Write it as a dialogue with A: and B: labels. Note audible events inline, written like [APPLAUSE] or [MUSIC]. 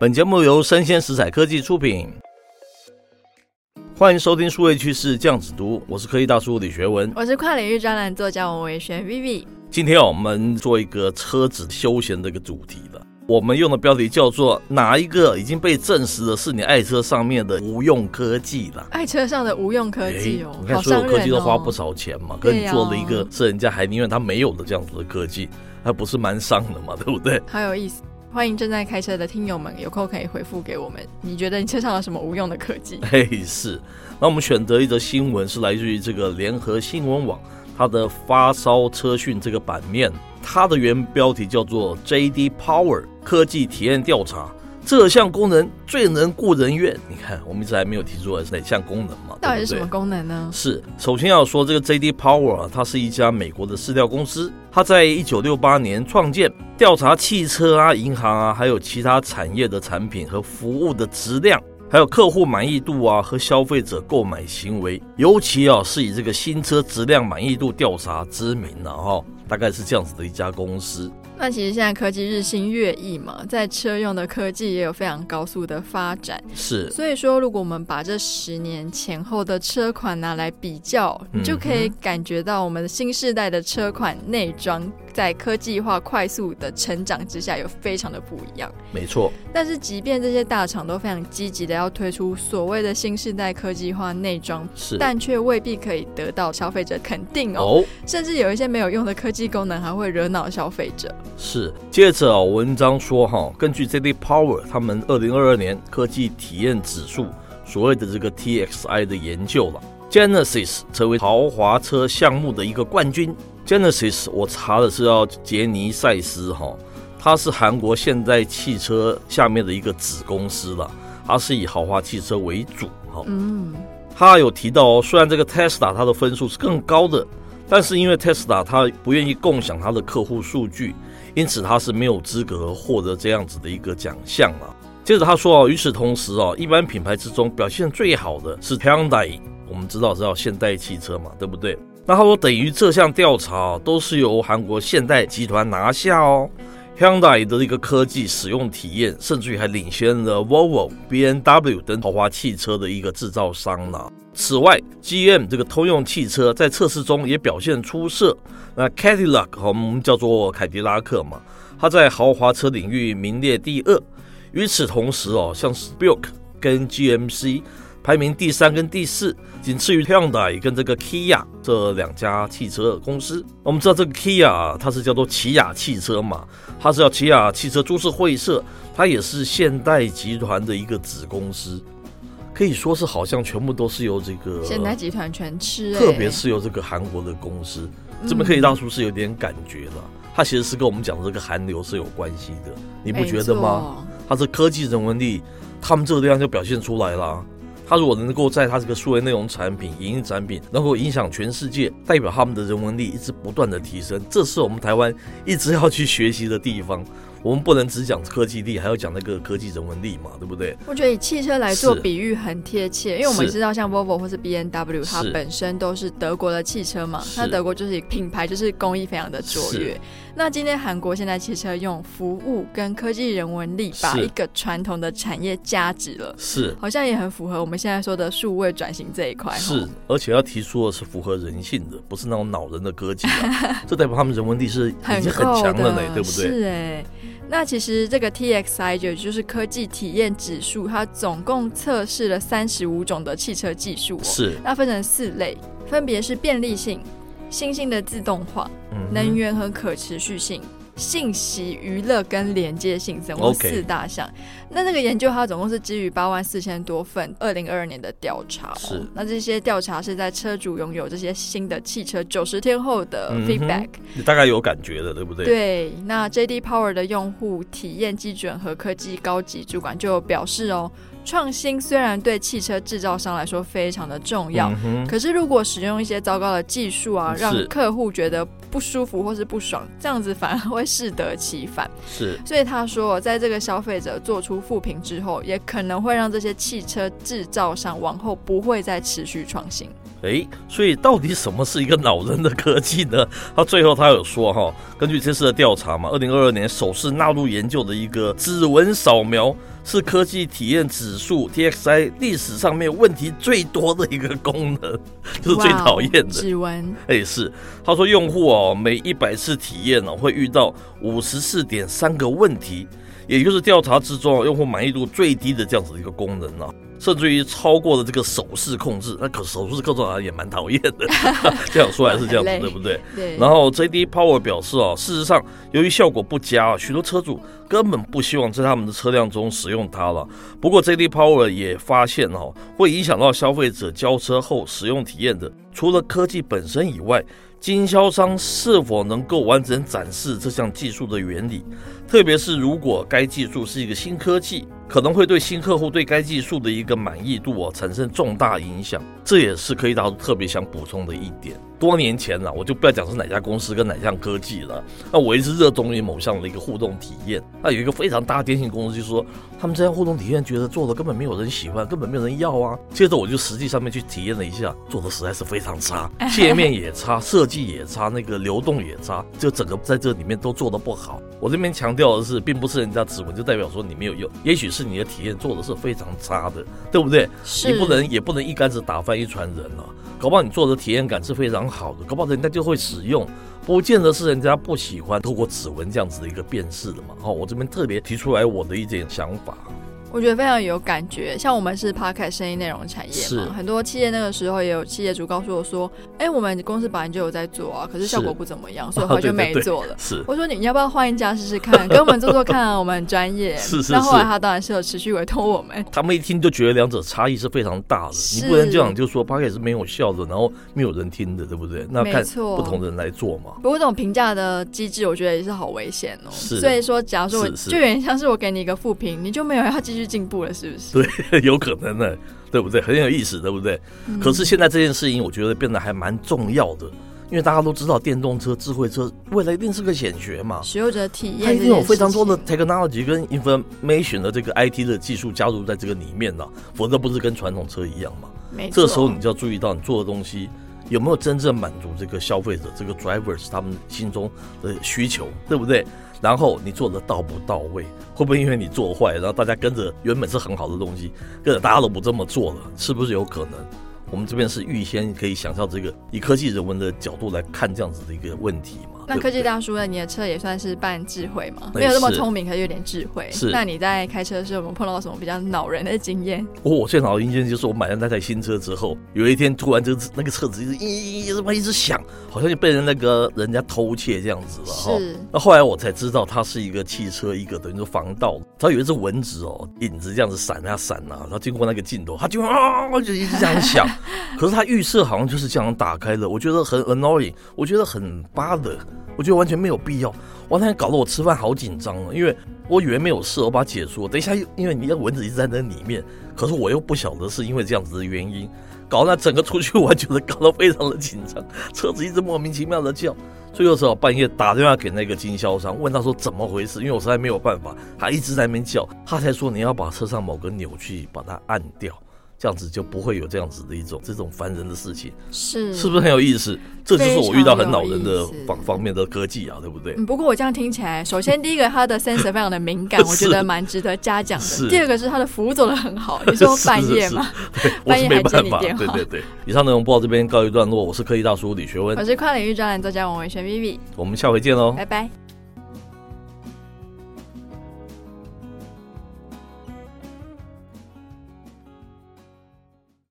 A: 本节目由生鲜食材科技出品。欢迎收听数位趋势酱子读，我是科技大叔李学文，
B: 我是跨领域专栏作家王维轩 Vivi。
A: 今天我们做一个车子休闲的一个主题了。我们用的标题叫做“哪一个已经被证实的是你爱车上面的无用科技了？”
B: 爱车上的无用科技哦，
A: 你看所有科技都花不少钱嘛，可、哦、你做了一个是人家还宁愿他没有的这样子的科技，还不是蛮伤的嘛，对不对？
B: 好有意思。欢迎正在开车的听友们，有空可以回复给我们。你觉得你车上有什么无用的科技？[LAUGHS]
A: 嘿，是。那我们选择一则新闻，是来自于这个联合新闻网，它的发烧车讯这个版面，它的原标题叫做 “JD Power 科技体验调查”。这项功能最能顾人愿。你看，我们一直还没有提出来是哪项功能嘛？
B: 到底是什么功能呢？
A: 是，首先要说这个 JD Power 啊，它是一家美国的市调公司，它在一九六八年创建，调查汽车啊、银行啊，还有其他产业的产品和服务的质量，还有客户满意度啊和消费者购买行为，尤其啊是以这个新车质量满意度调查知名的哈，大概是这样子的一家公司。
B: 那其实现在科技日新月异嘛，在车用的科技也有非常高速的发展。
A: 是，
B: 所以说，如果我们把这十年前后的车款拿来比较，你就可以感觉到我们的新世代的车款内装在科技化快速的成长之下，有非常的不一样。
A: 没错。
B: 但是，即便这些大厂都非常积极的要推出所谓的新世代科技化内装，
A: 是，
B: 但却未必可以得到消费者肯定哦。
A: 哦。
B: 甚至有一些没有用的科技功能，还会惹恼消费者。
A: 是，接着哦，文章说哈，根据 JD Power 他们二零二二年科技体验指数所谓的这个 TXI 的研究了，Genesis 成为豪华车项目的一个冠军。Genesis 我查的是要杰尼赛斯哈，它是韩国现代汽车下面的一个子公司了，它是以豪华汽车为主哈。嗯，他有提到哦，虽然这个 Tesla 它的分数是更高的，但是因为 Tesla 它不愿意共享它的客户数据。因此它是没有资格获得这样子的一个奖项了。接着他说啊，与此同时啊，一般品牌之中表现最好的是 Hyundai，我们知道是要现代汽车嘛，对不对？那他说等于这项调查都是由韩国现代集团拿下哦。Hyundai 的一个科技使用体验，甚至于还领先了 Volvo、BMW 等豪华汽车的一个制造商呢。此外，GM 这个通用汽车在测试中也表现出色。那 Cadillac 我们叫做凯迪拉克嘛，它在豪华车领域名列第二。与此同时哦，像是 Buick 跟 GMC 排名第三跟第四，仅次于 Hyundai 跟这个 Kia 这两家汽车公司。我们知道这个 Kia 它是叫做起亚汽车嘛，它是叫起亚汽车株式会社，它也是现代集团的一个子公司。可以说是好像全部都是由这个
B: 现代集团全吃，
A: 特别是由这个韩国的公司，这边可以当初是有点感觉的。它其实是跟我们讲的这个韩流是有关系的，你不觉得吗？它是科技人文力，他们这个地方就表现出来了。他如果能够在他这个数位内容产品、影音产品能够影响全世界，代表他们的人文力一直不断的提升，这是我们台湾一直要去学习的地方。我们不能只讲科技力，还要讲那个科技人文力嘛，对不对？
B: 我觉得以汽车来做比喻很贴切，因为我们知道像 Volvo 或是 B N W，它本身都是德国的汽车嘛，那德国就是品牌，就是工艺非常的卓越。那今天韩国现在汽车用服务跟科技人文力，把一个传统的产业加值了，是好像也很符合我们现在说的数位转型这一块。
A: 是，而且要提出的是符合人性的，不是那种恼人的科技，[LAUGHS] 这代表他们人文力是已经很强了呢，对不对？
B: 是哎、欸。那其实这个 TXI 就就是科技体验指数，它总共测试了三十五种的汽车技术哦，是，那分成四类，分别是便利性、新兴的自动化、能源和可持续性。信息、娱乐跟连接性总共四大项。那这个研究它总共是基于八万四千多份二零二二年的调查。是。那这些调查是在车主拥有这些新的汽车九十天后的 feedback。
A: 你大概有感觉的，对不对？
B: 对。那 JD Power 的用户体验基准和科技高级主管就表示哦。创新虽然对汽车制造商来说非常的重要，嗯，可是如果使用一些糟糕的技术啊，让客户觉得不舒服或是不爽，这样子反而会适得其反。是，所以他说，在这个消费者做出负评之后，也可能会让这些汽车制造商往后不会再持续创新。
A: 哎，所以到底什么是一个恼人的科技呢？他最后他有说哈，根据这次的调查嘛，二零二二年首次纳入研究的一个指纹扫描是科技体验指数 TXI 历史上面问题最多的一个功能，[LAUGHS] 就是最讨厌的
B: 指纹。
A: 哎，是他说用户哦，每一百次体验呢会遇到五十四点三个问题，也就是调查之中用户满意度最低的这样子的一个功能呢。甚至于超过了这个手势控制，那可手势控制好像也蛮讨厌的。[LAUGHS] 这样说来是这样子，对不对？对。然后 JD Power 表示啊，事实上由于效果不佳，许多车主根本不希望在他们的车辆中使用它了。不过 JD Power 也发现哈，会影响到消费者交车后使用体验的，除了科技本身以外，经销商是否能够完整展示这项技术的原理，特别是如果该技术是一个新科技。可能会对新客户对该技术的一个满意度哦产生重大影响，这也是可以达特别想补充的一点。多年前了，我就不要讲是哪家公司跟哪项科技了。那我一直热衷于某项的一个互动体验。那有一个非常大的电信公司就说，他们这项互动体验觉得做的根本没有人喜欢，根本没有人要啊。接着我就实际上面去体验了一下，做的实在是非常差，界面也差，设计也差，那个流动也差，就整个在这里面都做的不好。我这边强调的是，并不是人家指纹就代表说你没有用，也许是你的体验做的是非常差的，对不对？你不能也不能一竿子打翻一船人了。搞不好你做的体验感是非常好的，搞不好人家就会使用，不见得是人家不喜欢透过指纹这样子的一个辨识的嘛。好，我这边特别提出来我的一点想法。
B: 我觉得非常有感觉，像我们是 Podcast 声音内容产业嘛，很多企业那个时候也有企业主告诉我说：“哎，我们公司本来就有在做啊，可是效果不怎么样，所以后就没做了。[LAUGHS] ”是，我说你要不要换一家试试看，跟我们做做看啊？我们很专业。是 [LAUGHS] 是。那后来他当然是有持续委托我们。
A: 他们一听就觉得两者差异是非常大的，你不能这样就说 Podcast 是没有效的，然后没有人听的，对不对？那看不同人来做嘛。
B: 不过这种评价的机制，我觉得也是好危险哦。是。所以说，假如说我就有点像是我给你一个负评，你就没有要继续进步了，是不是？
A: 对，[LAUGHS] 有可能呢，对不对？很有意思，对不对？嗯、可是现在这件事情，我觉得变得还蛮重要的，因为大家都知道，电动车、智慧车未来一定是个显学嘛。
B: 使用者体验，
A: 它一定有非常多的 technology 跟 information 的这个 IT 的技术加入在这个里面了，否则不是跟传统车一样嘛。没错。这时候你就要注意到，你做的东西有没有真正满足这个消费者、这个 drivers 他们心中的需求，对不对？然后你做的到不到位，会不会因为你做坏，然后大家跟着原本是很好的东西，跟着大家都不这么做了，是不是有可能？我们这边是预先可以想象这个以科技人文的角度来看这样子的一个问题嘛？
B: 那科技大叔呢？你的车也算是半智慧嘛？没有那么聪明，可是有点智慧。是。那你在开车的时候，有没有碰到什么比较恼人的经验？
A: 哦，我最恼人的经验就是我买了那台新车之后，有一天突然就那个车子一直一直一直响，好像就被人那个人家偷窃这样子了哈。是。那后来我才知道，它是一个汽车一个等于说防盗，它有一只蚊子哦，影子这样子闪啊闪啊，然后经过那个镜头，它就啊就一直这样响。可是它预设好像就是这样打开的，我觉得很 annoying，我觉得很 bother。我觉得完全没有必要，我！那天搞得我吃饭好紧张啊，因为我以为没有事，我把它解除。等一下，因为你的蚊子一直在那里面，可是我又不晓得是因为这样子的原因，搞得整个出去玩，觉得搞得非常的紧张，车子一直莫名其妙的叫。最后只好半夜打电话给那个经销商，问他说怎么回事，因为我实在没有办法，他一直在那边叫，他才说你要把车上某个钮去把它按掉。这样子就不会有这样子的一种这种烦人的事情，是是不是很有意思？这就是我遇到很恼人的方方面的科技啊，对不对？
B: 不过我这样听起来，首先第一个它的 sensor 非常的敏感，[LAUGHS] 我觉得蛮值得嘉奖的。第二个是它的服务做的很好。你说半夜吗？半夜还接你电话？
A: 对对对。以上内容播到这边告一段落，我是科技大叔李学文，
B: 我是跨领域专栏作家王维轩 Vivi，
A: 我们下回见喽，
B: 拜拜。